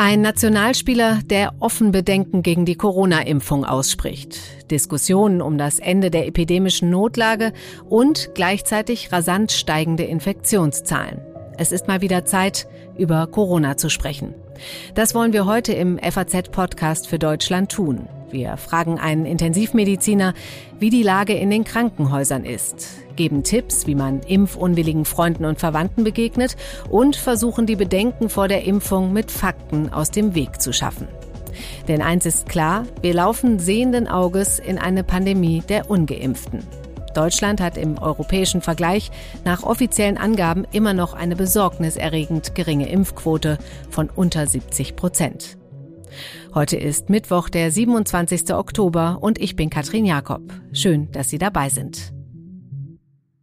Ein Nationalspieler, der offen Bedenken gegen die Corona-Impfung ausspricht. Diskussionen um das Ende der epidemischen Notlage und gleichzeitig rasant steigende Infektionszahlen. Es ist mal wieder Zeit, über Corona zu sprechen. Das wollen wir heute im FAZ-Podcast für Deutschland tun. Wir fragen einen Intensivmediziner, wie die Lage in den Krankenhäusern ist, geben Tipps, wie man impfunwilligen Freunden und Verwandten begegnet und versuchen die Bedenken vor der Impfung mit Fakten aus dem Weg zu schaffen. Denn eins ist klar, wir laufen sehenden Auges in eine Pandemie der ungeimpften. Deutschland hat im europäischen Vergleich nach offiziellen Angaben immer noch eine besorgniserregend geringe Impfquote von unter 70 Prozent. Heute ist Mittwoch, der 27. Oktober und ich bin Katrin Jakob. Schön, dass Sie dabei sind.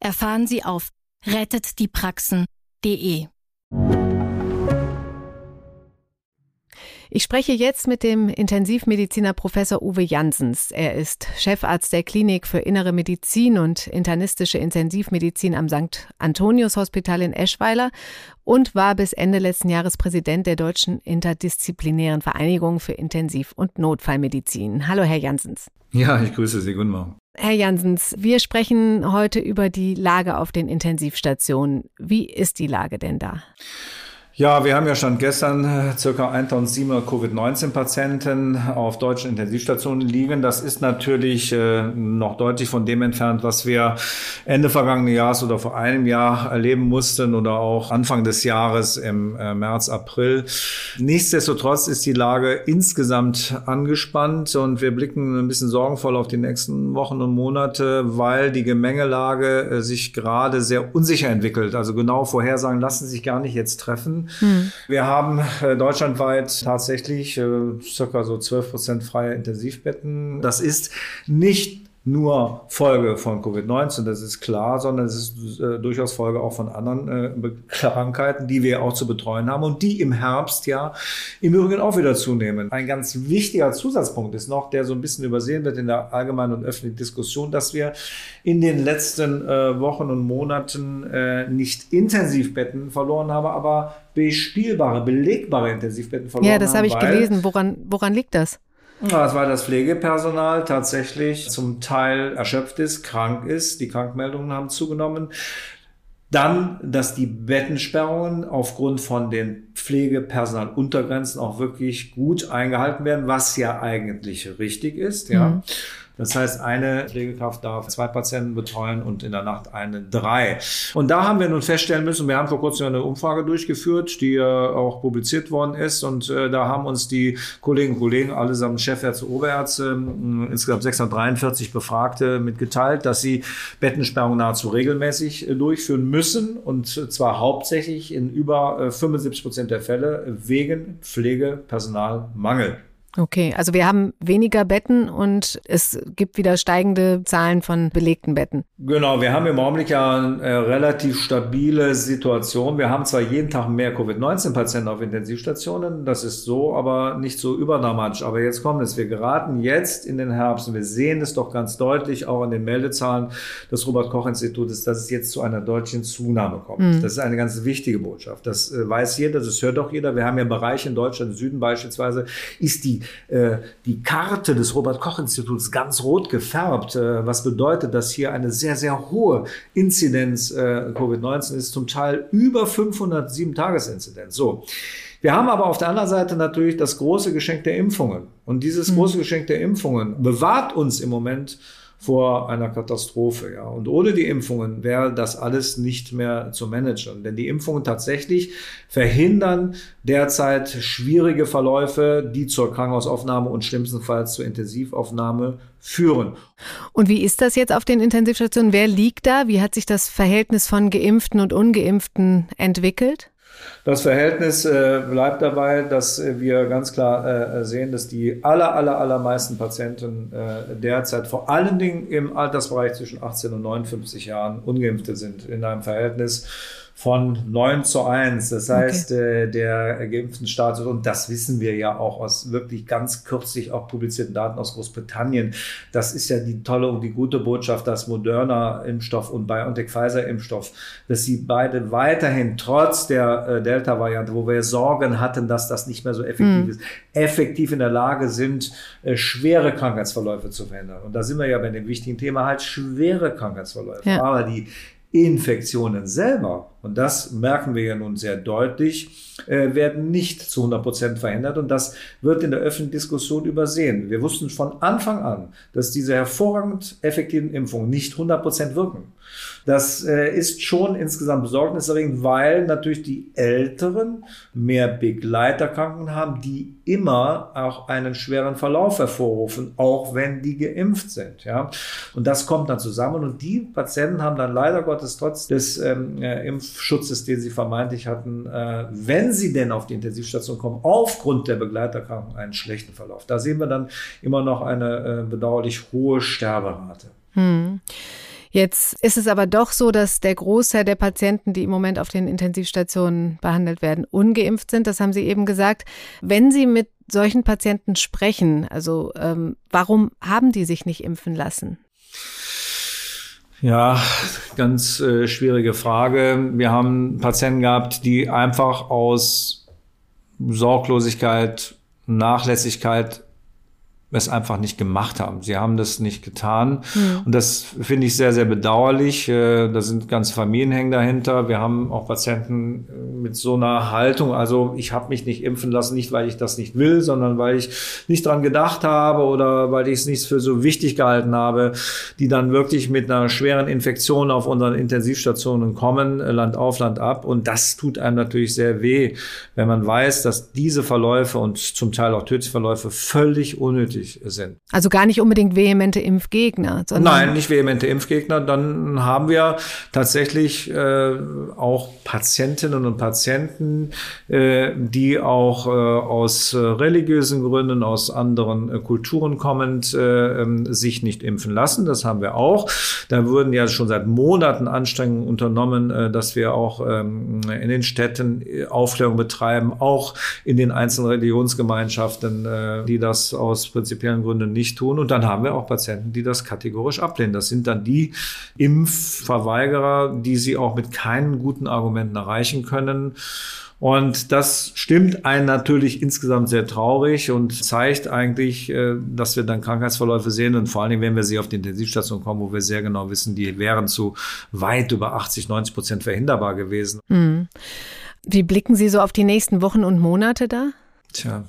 erfahren Sie auf rettetdiepraxen.de. Ich spreche jetzt mit dem Intensivmediziner Professor Uwe Jansens. Er ist Chefarzt der Klinik für Innere Medizin und internistische Intensivmedizin am St. Antonius Hospital in Eschweiler und war bis Ende letzten Jahres Präsident der Deutschen Interdisziplinären Vereinigung für Intensiv- und Notfallmedizin. Hallo, Herr Jansens. Ja, ich grüße Sie. Guten Morgen. Herr Jansens, wir sprechen heute über die Lage auf den Intensivstationen. Wie ist die Lage denn da? Ja, wir haben ja schon gestern äh, circa 1700 Covid-19-Patienten auf deutschen Intensivstationen liegen. Das ist natürlich äh, noch deutlich von dem entfernt, was wir Ende vergangenen Jahres oder vor einem Jahr erleben mussten oder auch Anfang des Jahres im äh, März, April. Nichtsdestotrotz ist die Lage insgesamt angespannt und wir blicken ein bisschen sorgenvoll auf die nächsten Wochen und Monate, weil die Gemengelage sich gerade sehr unsicher entwickelt. Also genau Vorhersagen lassen sich gar nicht jetzt treffen. Hm. Wir haben äh, deutschlandweit tatsächlich äh, circa so 12 Prozent freie Intensivbetten. Das ist nicht nur Folge von Covid-19, das ist klar, sondern es ist äh, durchaus Folge auch von anderen äh, Krankheiten, die wir auch zu betreuen haben und die im Herbst ja im Übrigen auch wieder zunehmen. Ein ganz wichtiger Zusatzpunkt ist noch, der so ein bisschen übersehen wird in der allgemeinen und öffentlichen Diskussion, dass wir in den letzten äh, Wochen und Monaten äh, nicht Intensivbetten verloren haben, aber bespielbare, belegbare Intensivbetten verloren haben. Ja, das habe ich gelesen. Woran, woran liegt das? Das war das Pflegepersonal tatsächlich zum Teil erschöpft ist, krank ist. Die Krankmeldungen haben zugenommen. Dann, dass die Bettensperrungen aufgrund von den Pflegepersonaluntergrenzen auch wirklich gut eingehalten werden, was ja eigentlich richtig ist, ja. Mhm. Das heißt, eine Pflegekraft darf zwei Patienten betreuen und in der Nacht eine drei. Und da haben wir nun feststellen müssen, wir haben vor kurzem eine Umfrage durchgeführt, die auch publiziert worden ist. Und äh, da haben uns die Kolleginnen und Kollegen, allesamt Chefärzte, Oberärzte, äh, insgesamt 643 Befragte mitgeteilt, dass sie Bettensperrung nahezu regelmäßig äh, durchführen müssen. Und zwar hauptsächlich in über 75 Prozent der Fälle wegen Pflegepersonalmangel. Okay, also wir haben weniger Betten und es gibt wieder steigende Zahlen von belegten Betten. Genau, wir haben im Augenblick ja eine äh, relativ stabile Situation. Wir haben zwar jeden Tag mehr Covid-19-Patienten auf Intensivstationen, das ist so, aber nicht so überdramatisch. Aber jetzt kommt es, wir geraten jetzt in den Herbst und wir sehen es doch ganz deutlich auch an den Meldezahlen des Robert-Koch-Institutes, dass es jetzt zu einer deutlichen Zunahme kommt. Mhm. Das ist eine ganz wichtige Botschaft. Das äh, weiß jeder, das hört auch jeder. Wir haben ja Bereiche in Deutschland, im Süden beispielsweise, ist die äh, die, Karte des Robert-Koch-Instituts ganz rot gefärbt, äh, was bedeutet, dass hier eine sehr, sehr hohe Inzidenz äh, Covid-19 ist, zum Teil über 507 Tagesinzidenz. So. Wir haben aber auf der anderen Seite natürlich das große Geschenk der Impfungen. Und dieses mhm. große Geschenk der Impfungen bewahrt uns im Moment vor einer Katastrophe. Ja. Und ohne die Impfungen wäre das alles nicht mehr zu managen. Denn die Impfungen tatsächlich verhindern derzeit schwierige Verläufe, die zur Krankenhausaufnahme und schlimmstenfalls zur Intensivaufnahme führen. Und wie ist das jetzt auf den Intensivstationen? Wer liegt da? Wie hat sich das Verhältnis von Geimpften und Ungeimpften entwickelt? Das Verhältnis äh, bleibt dabei, dass wir ganz klar äh, sehen, dass die aller, aller, allermeisten Patienten äh, derzeit vor allen Dingen im Altersbereich zwischen 18 und 59 Jahren ungeimpfte sind. In einem Verhältnis von 9 zu 1. Das heißt, okay. äh, der geimpften Status, und das wissen wir ja auch aus wirklich ganz kürzlich auch publizierten Daten aus Großbritannien. Das ist ja die tolle und die gute Botschaft, dass Moderna Impfstoff und BioNTech Pfizer Impfstoff, dass sie beide weiterhin trotz der äh, Delta-Variante, wo wir Sorgen hatten, dass das nicht mehr so effektiv mhm. ist, effektiv in der Lage sind, äh, schwere Krankheitsverläufe zu verhindern. Und da sind wir ja bei dem wichtigen Thema halt schwere Krankheitsverläufe. Ja. Aber die Infektionen selber, und das merken wir ja nun sehr deutlich, äh, werden nicht zu 100 Prozent verhindert und das wird in der öffentlichen Diskussion übersehen. Wir wussten von Anfang an, dass diese hervorragend effektiven Impfungen nicht 100 Prozent wirken. Das äh, ist schon insgesamt besorgniserregend, weil natürlich die Älteren mehr Begleiterkrankungen haben, die immer auch einen schweren Verlauf hervorrufen, auch wenn die geimpft sind. Ja? Und das kommt dann zusammen und die Patienten haben dann leider Gottes trotz des ähm, äh, Impfschutzes, den sie vermeintlich hatten, äh, wenn sie denn auf die Intensivstation kommen, aufgrund der Begleiterkrankung einen schlechten Verlauf. Da sehen wir dann immer noch eine äh, bedauerlich hohe Sterberate. Hm. Jetzt ist es aber doch so, dass der Großteil der Patienten, die im Moment auf den Intensivstationen behandelt werden, ungeimpft sind. Das haben Sie eben gesagt. Wenn Sie mit solchen Patienten sprechen, also ähm, warum haben die sich nicht impfen lassen? Ja, ganz äh, schwierige Frage. Wir haben Patienten gehabt, die einfach aus Sorglosigkeit, Nachlässigkeit es einfach nicht gemacht haben. Sie haben das nicht getan. Mhm. Und das finde ich sehr, sehr bedauerlich. Äh, da sind ganze Familien hängen dahinter. Wir haben auch Patienten äh, mit so einer Haltung. Also ich habe mich nicht impfen lassen, nicht weil ich das nicht will, sondern weil ich nicht dran gedacht habe oder weil ich es nicht für so wichtig gehalten habe, die dann wirklich mit einer schweren Infektion auf unseren Intensivstationen kommen, äh, Land auf, Land ab. Und das tut einem natürlich sehr weh, wenn man weiß, dass diese Verläufe und zum Teil auch tödliche Verläufe völlig unnötig wichtig sind. Also gar nicht unbedingt vehemente Impfgegner. Sondern Nein, nicht vehemente Impfgegner. Dann haben wir tatsächlich äh, auch Patientinnen und Patienten, äh, die auch äh, aus äh, religiösen Gründen, aus anderen äh, Kulturen kommend, äh, ähm, sich nicht impfen lassen. Das haben wir auch. Da wurden ja schon seit Monaten Anstrengungen unternommen, dass wir auch ähm, in den Städten Aufklärung betreiben, auch in den einzelnen Religionsgemeinschaften, die das aus Prinzip prinzipiellen Gründen nicht tun. Und dann haben wir auch Patienten, die das kategorisch ablehnen. Das sind dann die Impfverweigerer, die sie auch mit keinen guten Argumenten erreichen können. Und das stimmt einen natürlich insgesamt sehr traurig und zeigt eigentlich, äh, dass wir dann Krankheitsverläufe sehen und vor allen Dingen, wenn wir sie auf die Intensivstation kommen, wo wir sehr genau wissen, die wären zu weit über 80, 90 Prozent verhinderbar gewesen. Mhm. Wie blicken Sie so auf die nächsten Wochen und Monate da? Tja,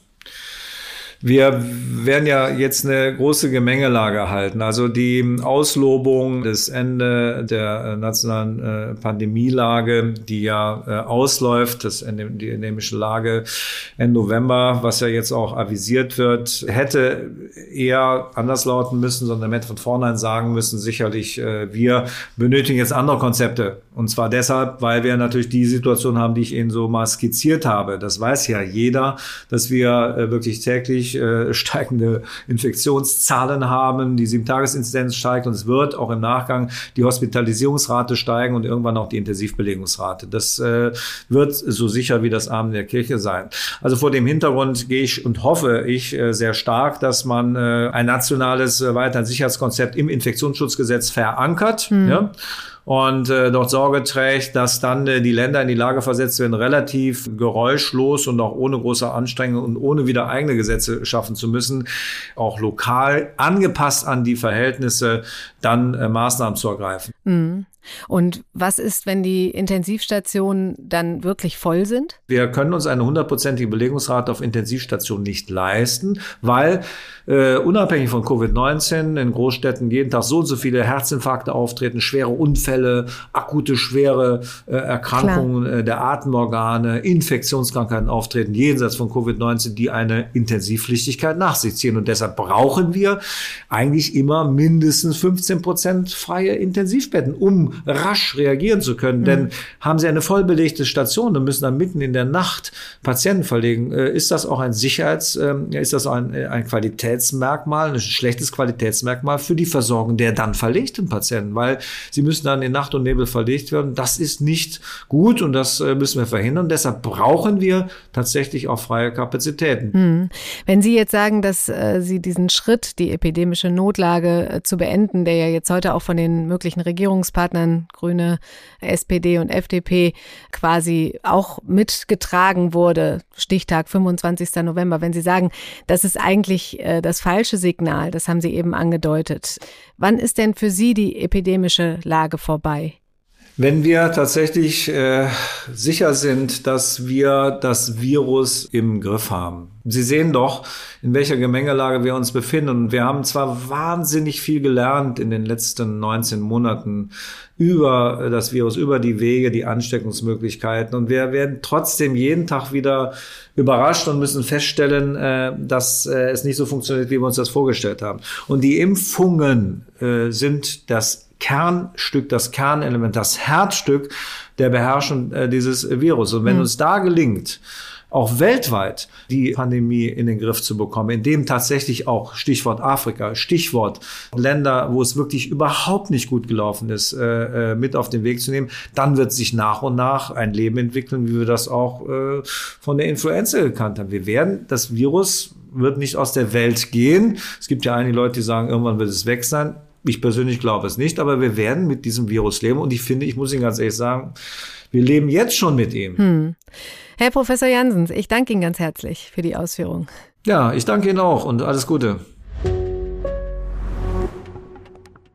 wir werden ja jetzt eine große Gemengelage halten. Also die Auslobung des Ende der nationalen äh, Pandemielage, die ja äh, ausläuft, das, die endemische Lage Ende November, was ja jetzt auch avisiert wird, hätte eher anders lauten müssen, sondern hätte von vornherein sagen müssen, sicherlich, äh, wir benötigen jetzt andere Konzepte. Und zwar deshalb, weil wir natürlich die Situation haben, die ich Ihnen so mal skizziert habe. Das weiß ja jeder, dass wir wirklich täglich äh, steigende Infektionszahlen haben, die Sieben-Tages-Inzidenz steigt und es wird auch im Nachgang die Hospitalisierungsrate steigen und irgendwann auch die Intensivbelegungsrate. Das äh, wird so sicher wie das Abend der Kirche sein. Also vor dem Hintergrund gehe ich und hoffe ich äh, sehr stark, dass man äh, ein nationales äh, weiteres Sicherheitskonzept im Infektionsschutzgesetz verankert. Mhm. Ja? Und äh, dort Sorge trägt, dass dann äh, die Länder in die Lage versetzt werden, relativ geräuschlos und auch ohne große Anstrengung und ohne wieder eigene Gesetze schaffen zu müssen, auch lokal angepasst an die Verhältnisse dann äh, Maßnahmen zu ergreifen. Mhm. Und was ist, wenn die Intensivstationen dann wirklich voll sind? Wir können uns eine hundertprozentige Belegungsrate auf Intensivstationen nicht leisten, weil äh, unabhängig von Covid-19 in Großstädten jeden Tag so und so viele Herzinfarkte auftreten, schwere Unfälle akute schwere äh, Erkrankungen äh, der Atemorgane, Infektionskrankheiten auftreten, jenseits von Covid-19, die eine Intensivpflichtigkeit nach sich ziehen. Und deshalb brauchen wir eigentlich immer mindestens 15 Prozent freie Intensivbetten, um rasch reagieren zu können. Mhm. Denn haben Sie eine vollbelegte Station und müssen dann mitten in der Nacht Patienten verlegen, äh, ist das auch ein Sicherheits, äh, ist das ein, ein Qualitätsmerkmal, ein schlechtes Qualitätsmerkmal für die Versorgung der dann verlegten Patienten, weil sie müssen dann in Nacht und Nebel verlegt werden. Das ist nicht gut und das äh, müssen wir verhindern. Deshalb brauchen wir tatsächlich auch freie Kapazitäten. Hm. Wenn Sie jetzt sagen, dass äh, Sie diesen Schritt, die epidemische Notlage äh, zu beenden, der ja jetzt heute auch von den möglichen Regierungspartnern Grüne, SPD und FDP quasi auch mitgetragen wurde, Stichtag 25. November, wenn Sie sagen, das ist eigentlich äh, das falsche Signal, das haben Sie eben angedeutet. Wann ist denn für Sie die epidemische Lage vorbei? Wenn wir tatsächlich äh, sicher sind, dass wir das Virus im Griff haben. Sie sehen doch, in welcher Gemengelage wir uns befinden. Und wir haben zwar wahnsinnig viel gelernt in den letzten 19 Monaten über das Virus, über die Wege, die Ansteckungsmöglichkeiten. Und wir werden trotzdem jeden Tag wieder überrascht und müssen feststellen, äh, dass äh, es nicht so funktioniert, wie wir uns das vorgestellt haben. Und die Impfungen äh, sind das Kernstück, das Kernelement, das Herzstück der Beherrschung äh, dieses Virus. Und wenn mhm. uns da gelingt, auch weltweit die Pandemie in den Griff zu bekommen, indem tatsächlich auch Stichwort Afrika, Stichwort Länder, wo es wirklich überhaupt nicht gut gelaufen ist, äh, äh, mit auf den Weg zu nehmen, dann wird sich nach und nach ein Leben entwickeln, wie wir das auch äh, von der Influenza gekannt haben. Wir werden das Virus wird nicht aus der Welt gehen. Es gibt ja einige Leute, die sagen, irgendwann wird es weg sein. Ich persönlich glaube es nicht, aber wir werden mit diesem Virus leben und ich finde, ich muss Ihnen ganz ehrlich sagen, wir leben jetzt schon mit ihm. Hm. Herr Professor Jansens, ich danke Ihnen ganz herzlich für die Ausführung. Ja, ich danke Ihnen auch und alles Gute.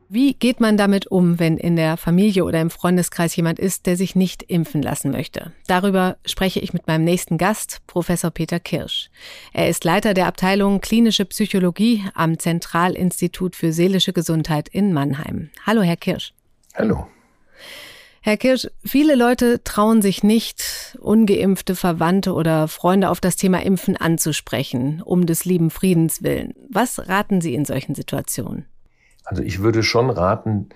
Wie geht man damit um, wenn in der Familie oder im Freundeskreis jemand ist, der sich nicht impfen lassen möchte? Darüber spreche ich mit meinem nächsten Gast, Professor Peter Kirsch. Er ist Leiter der Abteilung Klinische Psychologie am Zentralinstitut für seelische Gesundheit in Mannheim. Hallo, Herr Kirsch. Hallo. Herr Kirsch, viele Leute trauen sich nicht, ungeimpfte Verwandte oder Freunde auf das Thema Impfen anzusprechen, um des lieben Friedens willen. Was raten Sie in solchen Situationen? Also ich würde schon raten,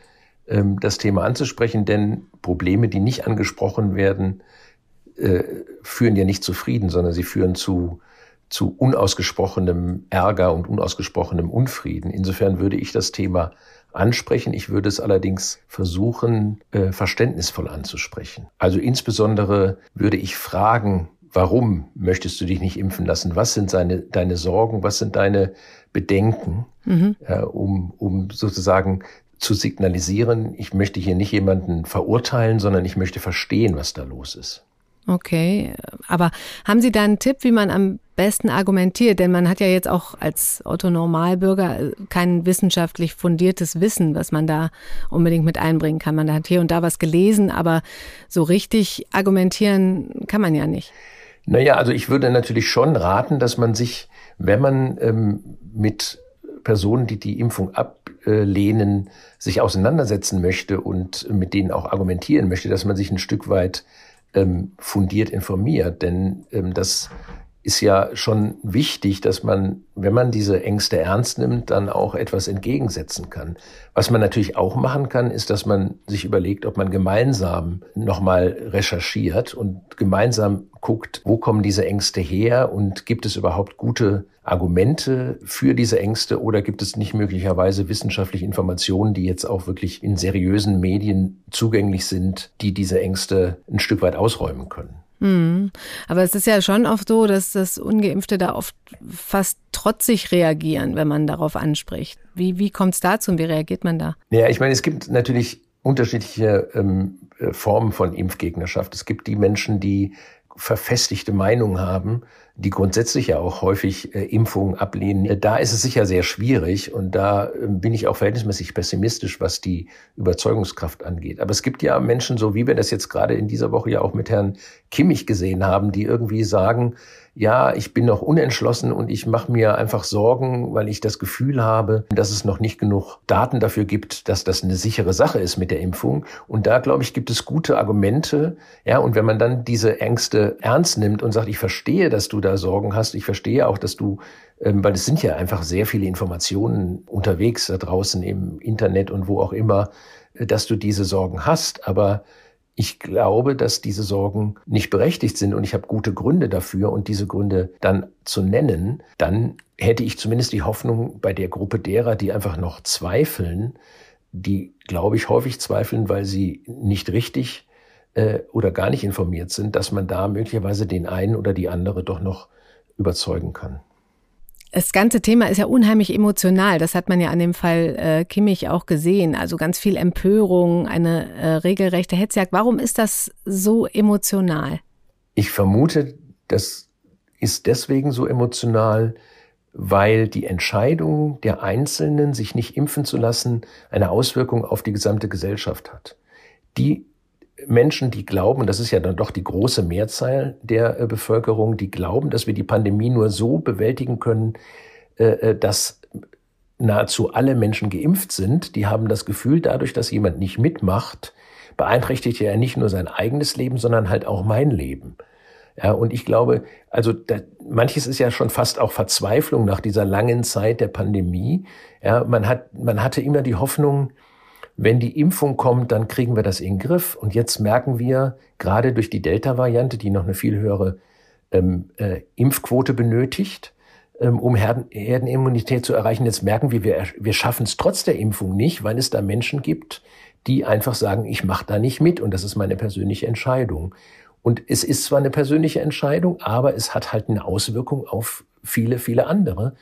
ähm, das Thema anzusprechen, denn Probleme, die nicht angesprochen werden, äh, führen ja nicht zu Frieden, sondern sie führen zu, zu unausgesprochenem Ärger und unausgesprochenem Unfrieden. Insofern würde ich das Thema ansprechen. Ich würde es allerdings versuchen, äh, verständnisvoll anzusprechen. Also insbesondere würde ich fragen, warum möchtest du dich nicht impfen lassen? Was sind seine, deine Sorgen? Was sind deine Bedenken, mhm. äh, um, um sozusagen zu signalisieren, ich möchte hier nicht jemanden verurteilen, sondern ich möchte verstehen, was da los ist. Okay, aber haben Sie da einen Tipp, wie man am besten argumentiert? Denn man hat ja jetzt auch als Otto-Normalbürger äh, kein wissenschaftlich fundiertes Wissen, was man da unbedingt mit einbringen kann. Man hat hier und da was gelesen, aber so richtig argumentieren kann man ja nicht. Naja, also ich würde natürlich schon raten, dass man sich, wenn man ähm, mit Personen, die die Impfung ablehnen, sich auseinandersetzen möchte und mit denen auch argumentieren möchte, dass man sich ein Stück weit ähm, fundiert informiert. Denn ähm, das ist ja schon wichtig, dass man, wenn man diese Ängste ernst nimmt, dann auch etwas entgegensetzen kann. Was man natürlich auch machen kann, ist, dass man sich überlegt, ob man gemeinsam nochmal recherchiert und gemeinsam guckt, wo kommen diese Ängste her und gibt es überhaupt gute Argumente für diese Ängste oder gibt es nicht möglicherweise wissenschaftliche Informationen, die jetzt auch wirklich in seriösen Medien zugänglich sind, die diese Ängste ein Stück weit ausräumen können. Mhm. Aber es ist ja schon oft so, dass das Ungeimpfte da oft fast trotzig reagieren, wenn man darauf anspricht. Wie, wie kommt es dazu und wie reagiert man da? Ja, ich meine, es gibt natürlich unterschiedliche ähm, äh, Formen von Impfgegnerschaft. Es gibt die Menschen, die verfestigte Meinung haben, die grundsätzlich ja auch häufig äh, Impfungen ablehnen. Äh, da ist es sicher sehr schwierig und da äh, bin ich auch verhältnismäßig pessimistisch, was die Überzeugungskraft angeht. Aber es gibt ja Menschen, so wie wir das jetzt gerade in dieser Woche ja auch mit Herrn Kimmich gesehen haben, die irgendwie sagen, ja, ich bin noch unentschlossen und ich mache mir einfach Sorgen, weil ich das Gefühl habe, dass es noch nicht genug Daten dafür gibt, dass das eine sichere Sache ist mit der Impfung. Und da, glaube ich, gibt es gute Argumente. Ja, und wenn man dann diese Ängste ernst nimmt und sagt, ich verstehe, dass du da Sorgen hast, ich verstehe auch, dass du ähm, weil es sind ja einfach sehr viele Informationen unterwegs da draußen im Internet und wo auch immer, äh, dass du diese Sorgen hast. Aber ich glaube, dass diese Sorgen nicht berechtigt sind und ich habe gute Gründe dafür und diese Gründe dann zu nennen, dann hätte ich zumindest die Hoffnung bei der Gruppe derer, die einfach noch zweifeln, die, glaube ich, häufig zweifeln, weil sie nicht richtig äh, oder gar nicht informiert sind, dass man da möglicherweise den einen oder die andere doch noch überzeugen kann. Das ganze Thema ist ja unheimlich emotional. Das hat man ja an dem Fall äh, Kimmich auch gesehen. Also ganz viel Empörung, eine äh, regelrechte Hetzjagd. Warum ist das so emotional? Ich vermute, das ist deswegen so emotional, weil die Entscheidung der Einzelnen, sich nicht impfen zu lassen, eine Auswirkung auf die gesamte Gesellschaft hat. Die Menschen, die glauben, das ist ja dann doch die große Mehrzahl der äh, Bevölkerung, die glauben, dass wir die Pandemie nur so bewältigen können, äh, äh, dass nahezu alle Menschen geimpft sind, die haben das Gefühl, dadurch, dass jemand nicht mitmacht, beeinträchtigt er nicht nur sein eigenes Leben, sondern halt auch mein Leben. Ja, und ich glaube, also da, manches ist ja schon fast auch Verzweiflung nach dieser langen Zeit der Pandemie. Ja, man hat, man hatte immer die Hoffnung, wenn die Impfung kommt, dann kriegen wir das in den Griff. Und jetzt merken wir, gerade durch die Delta-Variante, die noch eine viel höhere ähm, äh, Impfquote benötigt, ähm, um Herden, Herdenimmunität zu erreichen, jetzt merken wir, wir, wir schaffen es trotz der Impfung nicht, weil es da Menschen gibt, die einfach sagen, ich mache da nicht mit und das ist meine persönliche Entscheidung. Und es ist zwar eine persönliche Entscheidung, aber es hat halt eine Auswirkung auf viele, viele andere.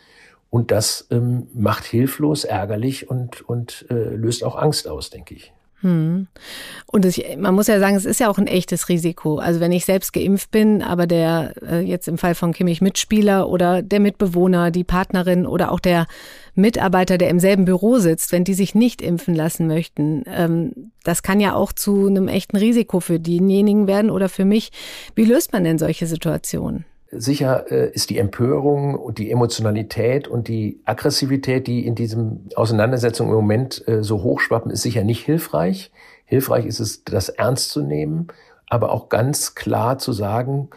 Und das ähm, macht hilflos, ärgerlich und, und äh, löst auch Angst aus, denke ich. Hm. Und es, man muss ja sagen, es ist ja auch ein echtes Risiko. Also wenn ich selbst geimpft bin, aber der äh, jetzt im Fall von Kimmich Mitspieler oder der Mitbewohner, die Partnerin oder auch der Mitarbeiter, der im selben Büro sitzt, wenn die sich nicht impfen lassen möchten, ähm, das kann ja auch zu einem echten Risiko für denjenigen werden oder für mich. Wie löst man denn solche Situationen? Sicher äh, ist die Empörung und die Emotionalität und die Aggressivität, die in diesem Auseinandersetzung im Moment äh, so hochschwappen, ist sicher nicht hilfreich. Hilfreich ist es, das ernst zu nehmen, aber auch ganz klar zu sagen,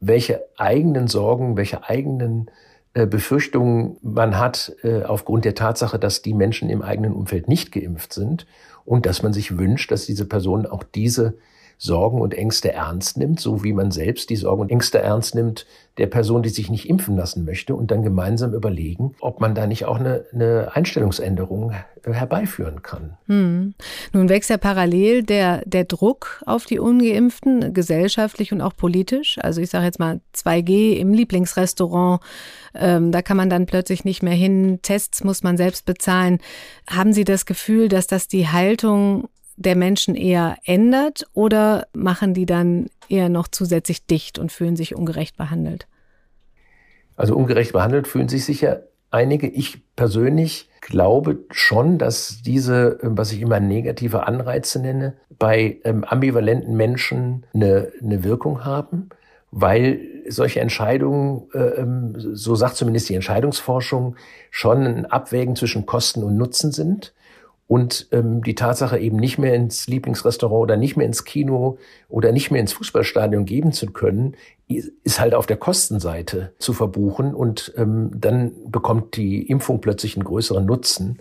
welche eigenen Sorgen, welche eigenen äh, Befürchtungen man hat äh, aufgrund der Tatsache, dass die Menschen im eigenen Umfeld nicht geimpft sind und dass man sich wünscht, dass diese Personen auch diese Sorgen und Ängste ernst nimmt, so wie man selbst die Sorgen und Ängste ernst nimmt der Person, die sich nicht impfen lassen möchte und dann gemeinsam überlegen, ob man da nicht auch eine, eine Einstellungsänderung herbeiführen kann. Hm. Nun wächst ja parallel der, der Druck auf die Ungeimpften, gesellschaftlich und auch politisch. Also ich sage jetzt mal 2G im Lieblingsrestaurant, ähm, da kann man dann plötzlich nicht mehr hin, Tests muss man selbst bezahlen. Haben Sie das Gefühl, dass das die Haltung der Menschen eher ändert oder machen die dann eher noch zusätzlich dicht und fühlen sich ungerecht behandelt? Also ungerecht behandelt fühlen sich sicher einige. Ich persönlich glaube schon, dass diese, was ich immer negative Anreize nenne, bei ähm, ambivalenten Menschen eine, eine Wirkung haben, weil solche Entscheidungen, äh, ähm, so sagt zumindest die Entscheidungsforschung, schon ein Abwägen zwischen Kosten und Nutzen sind und ähm, die Tatsache eben nicht mehr ins Lieblingsrestaurant oder nicht mehr ins Kino oder nicht mehr ins Fußballstadion geben zu können, ist halt auf der Kostenseite zu verbuchen und ähm, dann bekommt die Impfung plötzlich einen größeren Nutzen.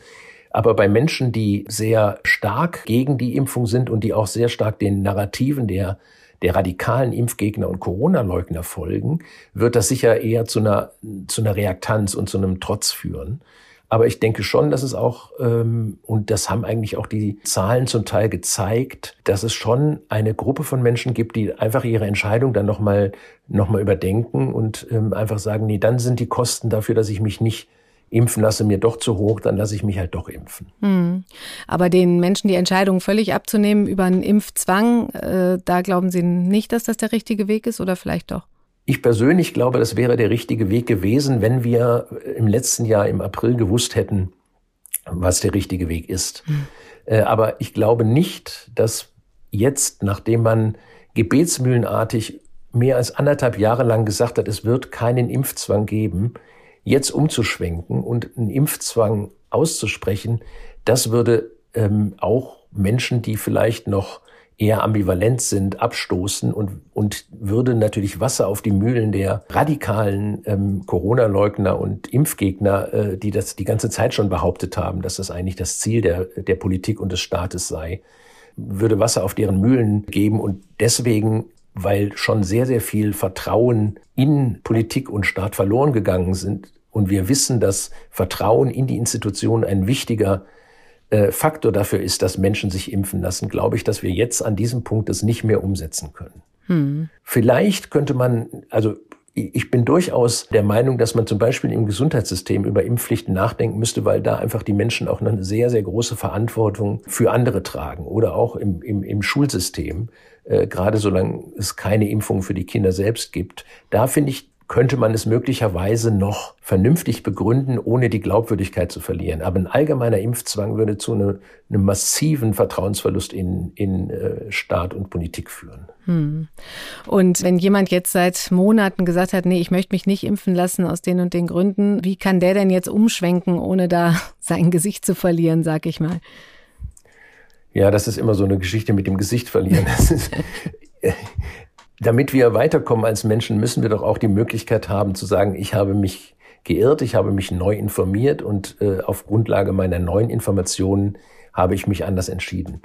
Aber bei Menschen, die sehr stark gegen die Impfung sind und die auch sehr stark den Narrativen der der radikalen Impfgegner und Corona-Leugner folgen, wird das sicher eher zu einer, zu einer Reaktanz und zu einem Trotz führen. Aber ich denke schon, dass es auch, ähm, und das haben eigentlich auch die Zahlen zum Teil gezeigt, dass es schon eine Gruppe von Menschen gibt, die einfach ihre Entscheidung dann nochmal noch mal überdenken und ähm, einfach sagen, nee, dann sind die Kosten dafür, dass ich mich nicht impfen lasse, mir doch zu hoch, dann lasse ich mich halt doch impfen. Hm. Aber den Menschen die Entscheidung völlig abzunehmen über einen Impfzwang, äh, da glauben Sie nicht, dass das der richtige Weg ist oder vielleicht doch? Ich persönlich glaube, das wäre der richtige Weg gewesen, wenn wir im letzten Jahr im April gewusst hätten, was der richtige Weg ist. Mhm. Aber ich glaube nicht, dass jetzt, nachdem man gebetsmühlenartig mehr als anderthalb Jahre lang gesagt hat, es wird keinen Impfzwang geben, jetzt umzuschwenken und einen Impfzwang auszusprechen, das würde ähm, auch Menschen, die vielleicht noch eher ambivalent sind, abstoßen und, und würde natürlich Wasser auf die Mühlen der radikalen ähm, Corona-Leugner und Impfgegner, äh, die das die ganze Zeit schon behauptet haben, dass das eigentlich das Ziel der, der Politik und des Staates sei, würde Wasser auf deren Mühlen geben und deswegen weil schon sehr, sehr viel Vertrauen in Politik und Staat verloren gegangen sind. Und wir wissen, dass Vertrauen in die Institutionen ein wichtiger äh, Faktor dafür ist, dass Menschen sich impfen lassen, glaube ich, dass wir jetzt an diesem Punkt es nicht mehr umsetzen können. Hm. Vielleicht könnte man, also ich bin durchaus der Meinung, dass man zum Beispiel im Gesundheitssystem über Impfpflichten nachdenken müsste, weil da einfach die Menschen auch eine sehr, sehr große Verantwortung für andere tragen oder auch im, im, im Schulsystem, äh, gerade solange es keine Impfung für die Kinder selbst gibt. Da finde ich, könnte man es möglicherweise noch vernünftig begründen, ohne die Glaubwürdigkeit zu verlieren. Aber ein allgemeiner Impfzwang würde zu einem, einem massiven Vertrauensverlust in, in äh, Staat und Politik führen. Hm. Und wenn jemand jetzt seit Monaten gesagt hat, nee, ich möchte mich nicht impfen lassen aus den und den Gründen, wie kann der denn jetzt umschwenken, ohne da sein Gesicht zu verlieren, sag ich mal? Ja, das ist immer so eine Geschichte mit dem Gesicht verlieren. Damit wir weiterkommen als Menschen, müssen wir doch auch die Möglichkeit haben zu sagen, ich habe mich geirrt, ich habe mich neu informiert und äh, auf Grundlage meiner neuen Informationen habe ich mich anders entschieden.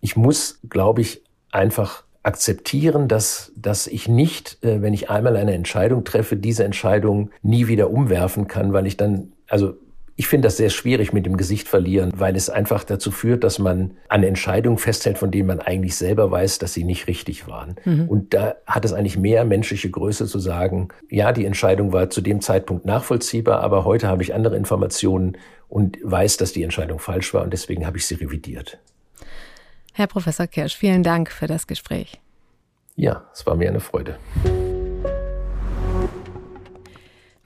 Ich muss, glaube ich, einfach akzeptieren, dass, dass ich nicht, äh, wenn ich einmal eine Entscheidung treffe, diese Entscheidung nie wieder umwerfen kann, weil ich dann, also ich finde das sehr schwierig mit dem Gesicht verlieren, weil es einfach dazu führt, dass man an Entscheidungen festhält, von denen man eigentlich selber weiß, dass sie nicht richtig waren. Mhm. Und da hat es eigentlich mehr menschliche Größe zu sagen, ja, die Entscheidung war zu dem Zeitpunkt nachvollziehbar, aber heute habe ich andere Informationen und weiß, dass die Entscheidung falsch war und deswegen habe ich sie revidiert. Herr Professor Kirsch, vielen Dank für das Gespräch. Ja, es war mir eine Freude.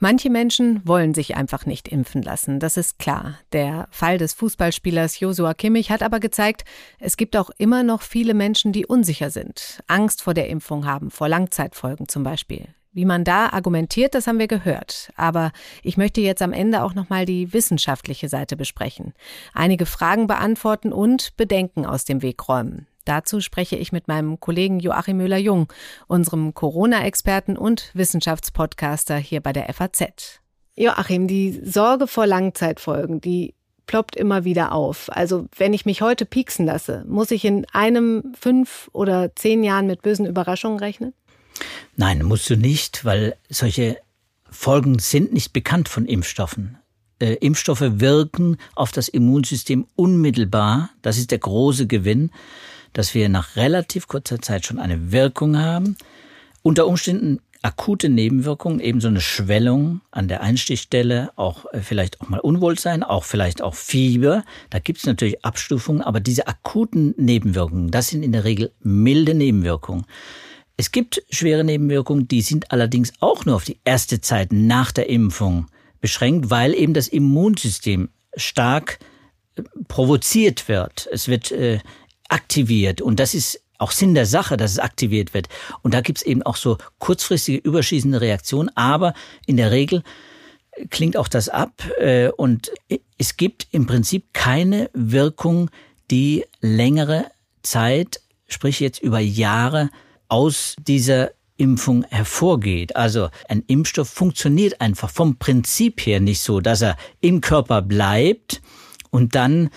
Manche Menschen wollen sich einfach nicht impfen lassen, das ist klar. Der Fall des Fußballspielers Josua Kimmich hat aber gezeigt, es gibt auch immer noch viele Menschen, die unsicher sind, Angst vor der Impfung haben, vor Langzeitfolgen zum Beispiel. Wie man da argumentiert, das haben wir gehört. Aber ich möchte jetzt am Ende auch nochmal die wissenschaftliche Seite besprechen. Einige Fragen beantworten und Bedenken aus dem Weg räumen. Dazu spreche ich mit meinem Kollegen Joachim Müller-Jung, unserem Corona-Experten und Wissenschaftspodcaster hier bei der FAZ. Joachim, die Sorge vor Langzeitfolgen, die ploppt immer wieder auf. Also wenn ich mich heute pieksen lasse, muss ich in einem, fünf oder zehn Jahren mit bösen Überraschungen rechnen? Nein, musst du nicht, weil solche Folgen sind nicht bekannt von Impfstoffen. Äh, Impfstoffe wirken auf das Immunsystem unmittelbar. Das ist der große Gewinn dass wir nach relativ kurzer Zeit schon eine Wirkung haben. Unter Umständen akute Nebenwirkungen, eben so eine Schwellung an der Einstichstelle, auch äh, vielleicht auch mal Unwohlsein, auch vielleicht auch Fieber. Da gibt es natürlich Abstufungen, aber diese akuten Nebenwirkungen, das sind in der Regel milde Nebenwirkungen. Es gibt schwere Nebenwirkungen, die sind allerdings auch nur auf die erste Zeit nach der Impfung beschränkt, weil eben das Immunsystem stark äh, provoziert wird. Es wird äh, aktiviert. Und das ist auch Sinn der Sache, dass es aktiviert wird. Und da gibt's eben auch so kurzfristige überschießende Reaktionen, aber in der Regel klingt auch das ab äh, und es gibt im Prinzip keine Wirkung, die längere Zeit, sprich jetzt über Jahre, aus dieser Impfung hervorgeht. Also ein Impfstoff funktioniert einfach vom Prinzip her nicht so, dass er im Körper bleibt und dann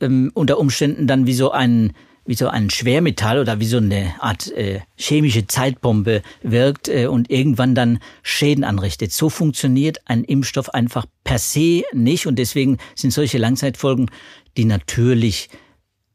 ähm, unter Umständen dann wie so ein wie so ein Schwermetall oder wie so eine Art äh, chemische Zeitbombe wirkt äh, und irgendwann dann Schäden anrichtet. So funktioniert ein Impfstoff einfach per se nicht und deswegen sind solche Langzeitfolgen, die natürlich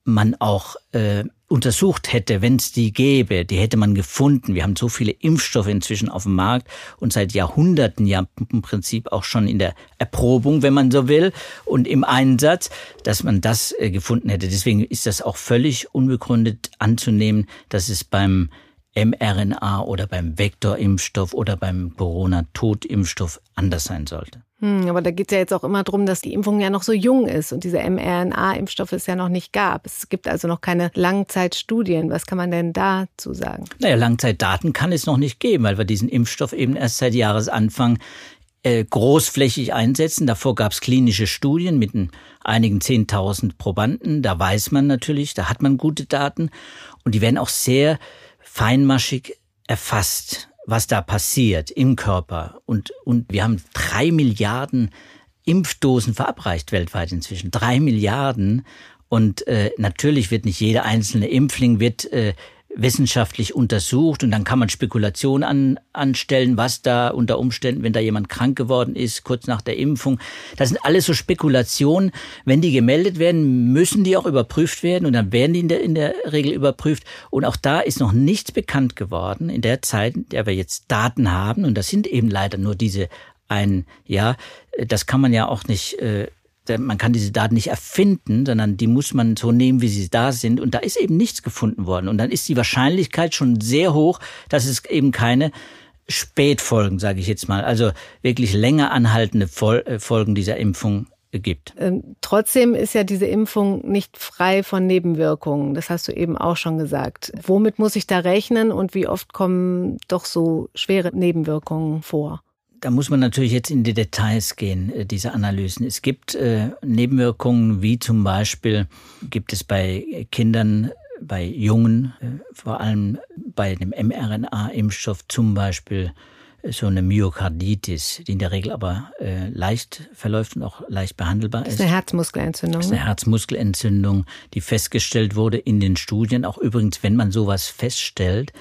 man auch äh, untersucht hätte, wenn es die gäbe, die hätte man gefunden. Wir haben so viele Impfstoffe inzwischen auf dem Markt und seit Jahrhunderten ja im Prinzip auch schon in der Erprobung, wenn man so will, und im Einsatz, dass man das äh, gefunden hätte. Deswegen ist das auch völlig unbegründet anzunehmen, dass es beim mRNA oder beim Vektorimpfstoff oder beim Corona-Totimpfstoff anders sein sollte. Hm, aber da geht es ja jetzt auch immer darum, dass die Impfung ja noch so jung ist und diese mRNA-Impfstoffe es ja noch nicht gab. Es gibt also noch keine Langzeitstudien. Was kann man denn dazu sagen? Naja, Langzeitdaten kann es noch nicht geben, weil wir diesen Impfstoff eben erst seit Jahresanfang äh, großflächig einsetzen. Davor gab es klinische Studien mit einigen Zehntausend Probanden. Da weiß man natürlich, da hat man gute Daten und die werden auch sehr feinmaschig erfasst was da passiert im Körper. Und, und wir haben drei Milliarden Impfdosen verabreicht weltweit inzwischen. Drei Milliarden. Und äh, natürlich wird nicht jeder einzelne Impfling wird äh, wissenschaftlich untersucht und dann kann man Spekulationen an, anstellen, was da unter Umständen, wenn da jemand krank geworden ist, kurz nach der Impfung. Das sind alles so Spekulationen. Wenn die gemeldet werden, müssen die auch überprüft werden und dann werden die in der, in der Regel überprüft. Und auch da ist noch nichts bekannt geworden in der Zeit, in der wir jetzt Daten haben. Und das sind eben leider nur diese ein, ja, das kann man ja auch nicht äh, man kann diese Daten nicht erfinden, sondern die muss man so nehmen, wie sie da sind. Und da ist eben nichts gefunden worden. Und dann ist die Wahrscheinlichkeit schon sehr hoch, dass es eben keine Spätfolgen, sage ich jetzt mal, also wirklich länger anhaltende äh, Folgen dieser Impfung gibt. Ähm, trotzdem ist ja diese Impfung nicht frei von Nebenwirkungen. Das hast du eben auch schon gesagt. Womit muss ich da rechnen und wie oft kommen doch so schwere Nebenwirkungen vor? Da muss man natürlich jetzt in die Details gehen, äh, diese Analysen. Es gibt äh, Nebenwirkungen, wie zum Beispiel gibt es bei Kindern, bei Jungen, äh, vor allem bei dem mRNA-Impfstoff zum Beispiel äh, so eine Myokarditis, die in der Regel aber äh, leicht verläuft und auch leicht behandelbar ist. Das ist eine Herzmuskelentzündung. Das ist eine Herzmuskelentzündung, die festgestellt wurde in den Studien. Auch übrigens, wenn man sowas feststellt,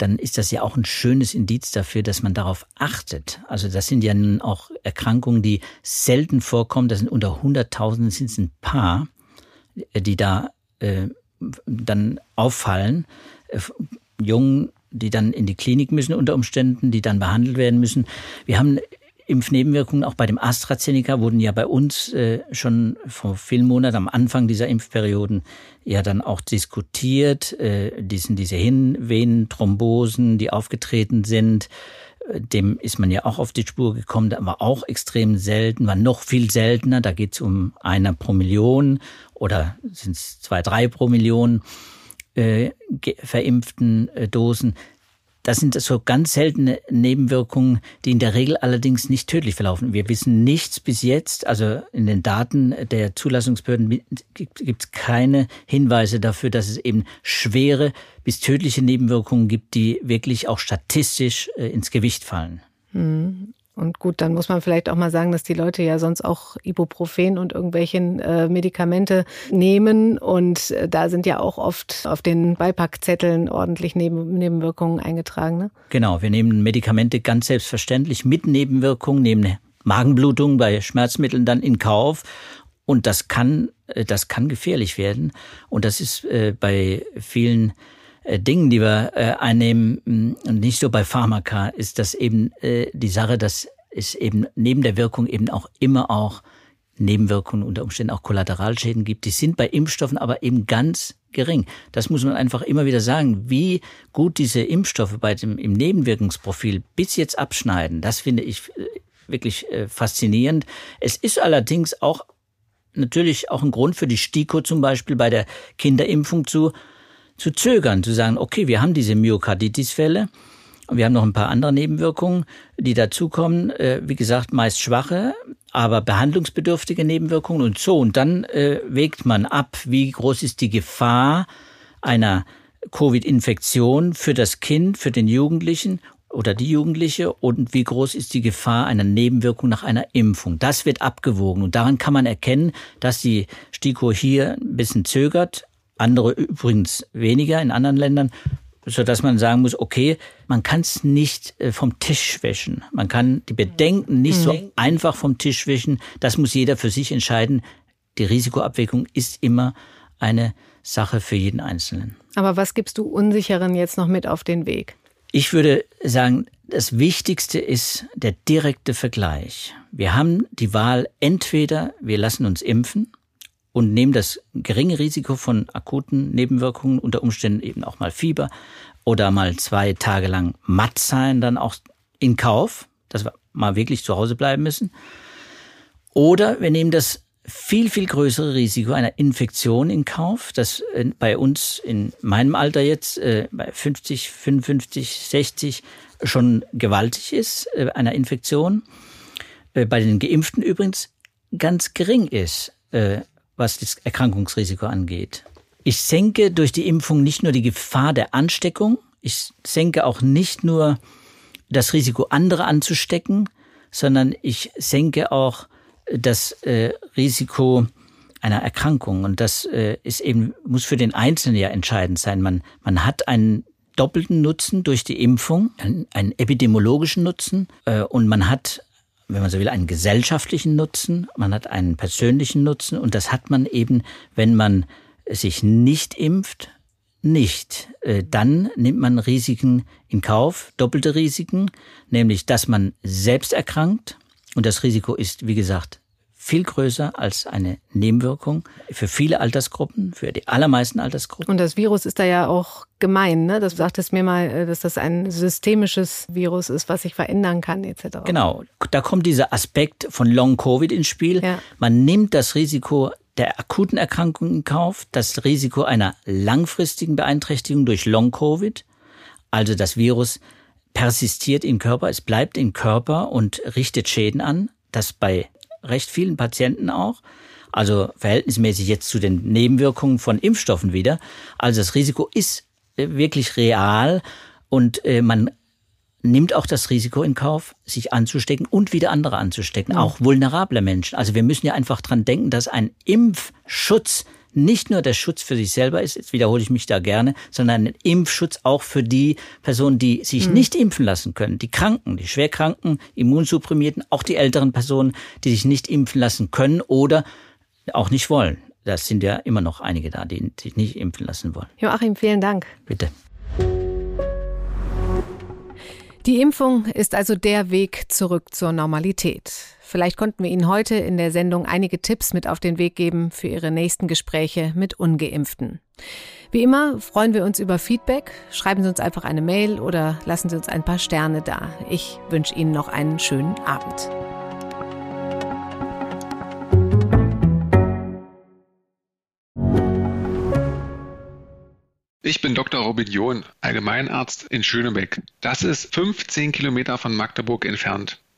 dann ist das ja auch ein schönes Indiz dafür, dass man darauf achtet. Also das sind ja nun auch Erkrankungen, die selten vorkommen. Das sind unter Hunderttausenden sind es ein paar, die da äh, dann auffallen. Äh, Jungen, die dann in die Klinik müssen unter Umständen, die dann behandelt werden müssen. Wir haben Impfnebenwirkungen auch bei dem AstraZeneca wurden ja bei uns äh, schon vor vielen Monaten am Anfang dieser Impfperioden ja dann auch diskutiert. Äh, diesen, diese Hinvenenthrombosen, die aufgetreten sind, dem ist man ja auch auf die Spur gekommen, da war auch extrem selten, war noch viel seltener, da geht es um einer pro Million oder sind es zwei, drei pro Million äh, verimpften äh, Dosen. Das sind so ganz seltene Nebenwirkungen, die in der Regel allerdings nicht tödlich verlaufen. Wir wissen nichts bis jetzt, also in den Daten der Zulassungsbehörden gibt es keine Hinweise dafür, dass es eben schwere bis tödliche Nebenwirkungen gibt, die wirklich auch statistisch äh, ins Gewicht fallen. Und gut, dann muss man vielleicht auch mal sagen, dass die Leute ja sonst auch Ibuprofen und irgendwelche äh, Medikamente nehmen. Und äh, da sind ja auch oft auf den Beipackzetteln ordentlich Neben Nebenwirkungen eingetragen. Ne? Genau, wir nehmen Medikamente ganz selbstverständlich mit Nebenwirkungen, nehmen Magenblutung bei Schmerzmitteln dann in Kauf. Und das kann, äh, das kann gefährlich werden. Und das ist äh, bei vielen Dingen, die wir äh, einnehmen, mm, und nicht so bei Pharmaka, ist das eben äh, die Sache, dass es eben neben der Wirkung eben auch immer auch Nebenwirkungen, unter Umständen auch Kollateralschäden gibt. Die sind bei Impfstoffen aber eben ganz gering. Das muss man einfach immer wieder sagen. Wie gut diese Impfstoffe bei dem, im Nebenwirkungsprofil bis jetzt abschneiden, das finde ich äh, wirklich äh, faszinierend. Es ist allerdings auch natürlich auch ein Grund für die STIKO zum Beispiel bei der Kinderimpfung zu zu zögern, zu sagen, okay, wir haben diese Myokarditis-Fälle und wir haben noch ein paar andere Nebenwirkungen, die dazukommen. Äh, wie gesagt, meist schwache, aber behandlungsbedürftige Nebenwirkungen und so. Und dann äh, wägt man ab, wie groß ist die Gefahr einer Covid-Infektion für das Kind, für den Jugendlichen oder die Jugendliche und wie groß ist die Gefahr einer Nebenwirkung nach einer Impfung. Das wird abgewogen und daran kann man erkennen, dass die STIKO hier ein bisschen zögert, andere übrigens weniger in anderen Ländern, so dass man sagen muss, okay, man kann es nicht äh, vom Tisch wischen. Man kann die Bedenken nicht so einfach vom Tisch wischen. Das muss jeder für sich entscheiden. Die Risikoabwägung ist immer eine Sache für jeden Einzelnen. Aber was gibst du Unsicheren jetzt noch mit auf den Weg? Ich würde sagen, das Wichtigste ist der direkte Vergleich. Wir haben die Wahl, entweder wir lassen uns impfen und nehmen das geringe Risiko von akuten Nebenwirkungen, unter Umständen eben auch mal Fieber oder mal zwei Tage lang matt sein, dann auch in Kauf, dass wir mal wirklich zu Hause bleiben müssen. Oder wir nehmen das viel, viel größere Risiko einer Infektion in Kauf, das äh, bei uns in meinem Alter jetzt äh, bei 50, 55, 60 schon gewaltig ist, äh, einer Infektion. Bei den Geimpften übrigens ganz gering ist, was das Erkrankungsrisiko angeht. Ich senke durch die Impfung nicht nur die Gefahr der Ansteckung, ich senke auch nicht nur das Risiko, andere anzustecken, sondern ich senke auch das äh, Risiko einer Erkrankung. Und das äh, ist eben, muss für den Einzelnen ja entscheidend sein. Man, man hat einen doppelten Nutzen durch die Impfung, einen, einen epidemiologischen Nutzen äh, und man hat wenn man so will, einen gesellschaftlichen Nutzen, man hat einen persönlichen Nutzen und das hat man eben, wenn man sich nicht impft, nicht. Äh, dann nimmt man Risiken in Kauf, doppelte Risiken, nämlich dass man selbst erkrankt und das Risiko ist, wie gesagt, viel größer als eine Nebenwirkung für viele Altersgruppen, für die allermeisten Altersgruppen. Und das Virus ist da ja auch gemein, ne? Das sagt es mir mal, äh, dass das ein systemisches Virus ist, was sich verändern kann, etc. Genau. Da kommt dieser Aspekt von Long Covid ins Spiel. Ja. Man nimmt das Risiko der akuten Erkrankung in Kauf, das Risiko einer langfristigen Beeinträchtigung durch Long Covid. Also das Virus persistiert im Körper, es bleibt im Körper und richtet Schäden an. Das bei recht vielen Patienten auch. Also verhältnismäßig jetzt zu den Nebenwirkungen von Impfstoffen wieder. Also das Risiko ist äh, wirklich real und äh, man nimmt auch das Risiko in Kauf, sich anzustecken und wieder andere anzustecken, mhm. auch vulnerable Menschen. Also wir müssen ja einfach dran denken, dass ein Impfschutz nicht nur der Schutz für sich selber ist, jetzt wiederhole ich mich da gerne, sondern ein Impfschutz auch für die Personen, die sich mhm. nicht impfen lassen können, die Kranken, die Schwerkranken, Immunsupprimierten, auch die älteren Personen, die sich nicht impfen lassen können oder auch nicht wollen. Das sind ja immer noch einige da, die sich nicht impfen lassen wollen. Joachim, vielen Dank. Bitte. Die Impfung ist also der Weg zurück zur Normalität. Vielleicht konnten wir Ihnen heute in der Sendung einige Tipps mit auf den Weg geben für Ihre nächsten Gespräche mit ungeimpften. Wie immer freuen wir uns über Feedback. Schreiben Sie uns einfach eine Mail oder lassen Sie uns ein paar Sterne da. Ich wünsche Ihnen noch einen schönen Abend. Ich bin Dr. Robin John, Allgemeinarzt in Schönebeck. Das ist 15 Kilometer von Magdeburg entfernt